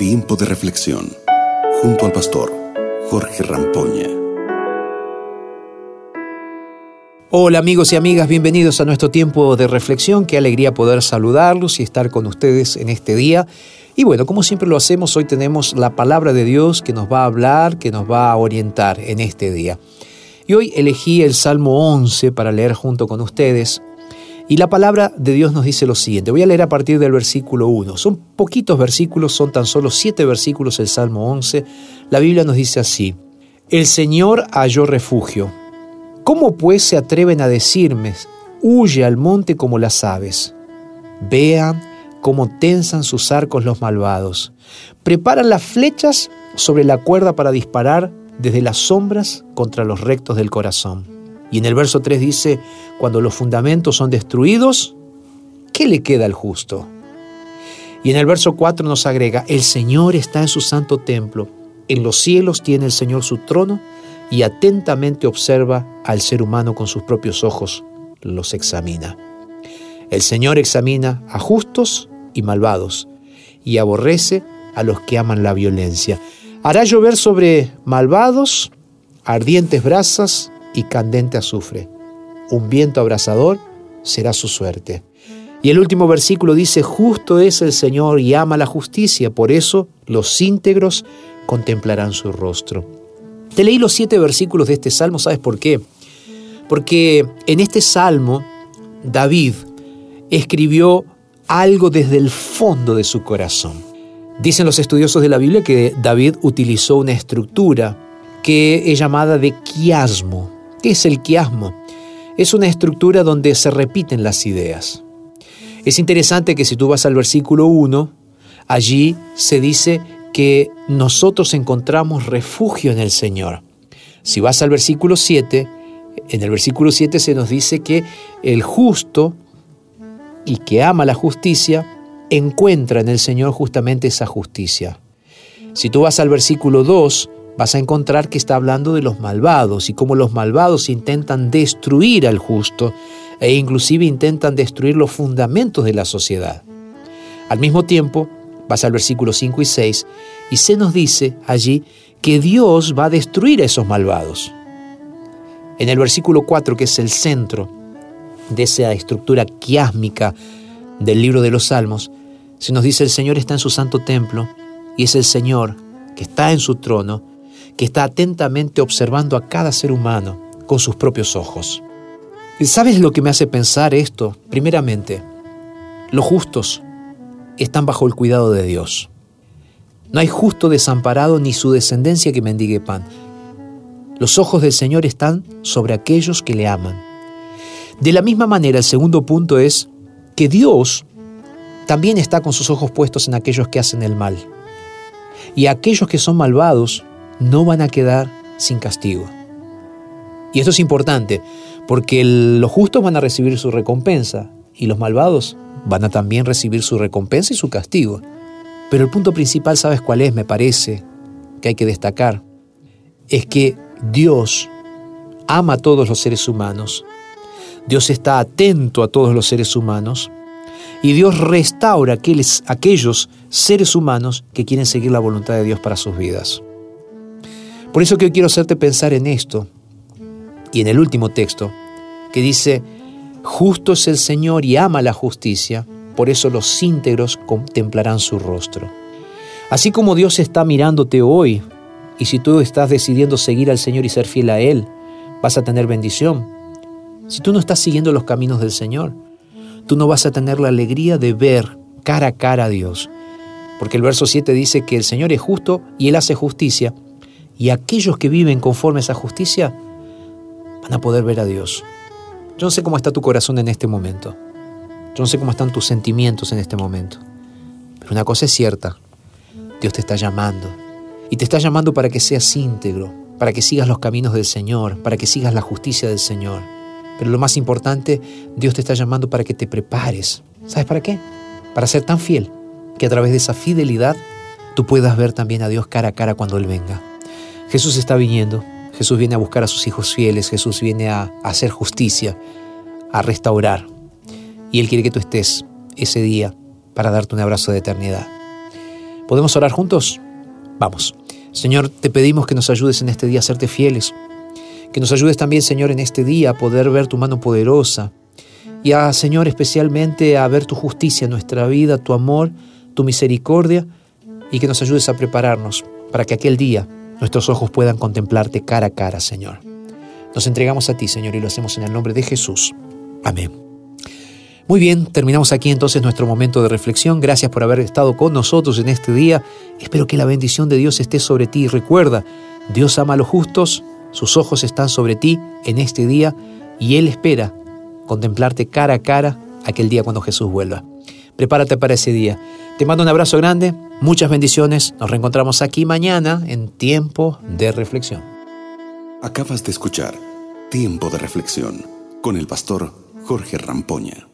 Tiempo de reflexión junto al pastor Jorge Rampoña. Hola amigos y amigas, bienvenidos a nuestro tiempo de reflexión. Qué alegría poder saludarlos y estar con ustedes en este día. Y bueno, como siempre lo hacemos, hoy tenemos la palabra de Dios que nos va a hablar, que nos va a orientar en este día. Y hoy elegí el Salmo 11 para leer junto con ustedes. Y la palabra de Dios nos dice lo siguiente. Voy a leer a partir del versículo 1. Son poquitos versículos, son tan solo siete versículos el Salmo 11. La Biblia nos dice así. El Señor halló refugio. ¿Cómo pues se atreven a decirme, huye al monte como las aves? Vean cómo tensan sus arcos los malvados. Preparan las flechas sobre la cuerda para disparar desde las sombras contra los rectos del corazón. Y en el verso 3 dice, cuando los fundamentos son destruidos, ¿qué le queda al justo? Y en el verso 4 nos agrega, el Señor está en su santo templo, en los cielos tiene el Señor su trono y atentamente observa al ser humano con sus propios ojos, los examina. El Señor examina a justos y malvados y aborrece a los que aman la violencia. Hará llover sobre malvados ardientes brasas y candente azufre. Un viento abrasador será su suerte. Y el último versículo dice, justo es el Señor y ama la justicia, por eso los íntegros contemplarán su rostro. Te leí los siete versículos de este salmo, ¿sabes por qué? Porque en este salmo David escribió algo desde el fondo de su corazón. Dicen los estudiosos de la Biblia que David utilizó una estructura que es llamada de quiasmo. ¿Qué es el quiasmo? Es una estructura donde se repiten las ideas. Es interesante que si tú vas al versículo 1, allí se dice que nosotros encontramos refugio en el Señor. Si vas al versículo 7, en el versículo 7 se nos dice que el justo y que ama la justicia encuentra en el Señor justamente esa justicia. Si tú vas al versículo 2, vas a encontrar que está hablando de los malvados y cómo los malvados intentan destruir al justo e inclusive intentan destruir los fundamentos de la sociedad. Al mismo tiempo, vas al versículo 5 y 6 y se nos dice allí que Dios va a destruir a esos malvados. En el versículo 4, que es el centro de esa estructura quiásmica del libro de los Salmos, se nos dice el Señor está en su santo templo y es el Señor que está en su trono que está atentamente observando a cada ser humano con sus propios ojos. ¿Sabes lo que me hace pensar esto? Primeramente, los justos están bajo el cuidado de Dios. No hay justo desamparado ni su descendencia que mendigue pan. Los ojos del Señor están sobre aquellos que le aman. De la misma manera, el segundo punto es que Dios también está con sus ojos puestos en aquellos que hacen el mal. Y aquellos que son malvados no van a quedar sin castigo. Y esto es importante, porque los justos van a recibir su recompensa y los malvados van a también recibir su recompensa y su castigo. Pero el punto principal, ¿sabes cuál es? Me parece que hay que destacar. Es que Dios ama a todos los seres humanos. Dios está atento a todos los seres humanos. Y Dios restaura aquellos, aquellos seres humanos que quieren seguir la voluntad de Dios para sus vidas. Por eso que hoy quiero hacerte pensar en esto y en el último texto que dice, justo es el Señor y ama la justicia, por eso los íntegros contemplarán su rostro. Así como Dios está mirándote hoy, y si tú estás decidiendo seguir al Señor y ser fiel a Él, vas a tener bendición. Si tú no estás siguiendo los caminos del Señor, tú no vas a tener la alegría de ver cara a cara a Dios. Porque el verso 7 dice que el Señor es justo y Él hace justicia, y aquellos que viven conforme a esa justicia van a poder ver a Dios. Yo no sé cómo está tu corazón en este momento. Yo no sé cómo están tus sentimientos en este momento. Pero una cosa es cierta. Dios te está llamando. Y te está llamando para que seas íntegro, para que sigas los caminos del Señor, para que sigas la justicia del Señor. Pero lo más importante, Dios te está llamando para que te prepares. ¿Sabes para qué? Para ser tan fiel que a través de esa fidelidad tú puedas ver también a Dios cara a cara cuando Él venga. Jesús está viniendo, Jesús viene a buscar a sus hijos fieles, Jesús viene a, hacer justicia, a restaurar. Y Él quiere que tú estés ese día para darte un abrazo de eternidad. ¿Podemos orar juntos? Vamos. Señor, te pedimos que nos ayudes en este día a serte fieles, que nos ayudes también, Señor, en este día a poder ver tu mano poderosa y a, Señor, especialmente a ver tu justicia en nuestra vida, tu amor, tu misericordia y que nos ayudes a prepararnos para que aquel día nuestros ojos puedan contemplarte cara a cara, Señor. Nos entregamos a ti, Señor, y lo hacemos en el nombre de Jesús. Amén. Muy bien, terminamos aquí entonces nuestro momento de reflexión. Gracias por haber estado con nosotros en este día. Espero que la bendición de Dios esté sobre ti. Recuerda, Dios ama a los justos, sus ojos están sobre ti en este día y Él espera contemplarte cara a cara aquel día cuando Jesús vuelva. Prepárate para ese día. Te mando un abrazo grande, muchas bendiciones. Nos reencontramos aquí mañana en Tiempo de Reflexión. Acabas de escuchar Tiempo de Reflexión con el pastor Jorge Rampoña.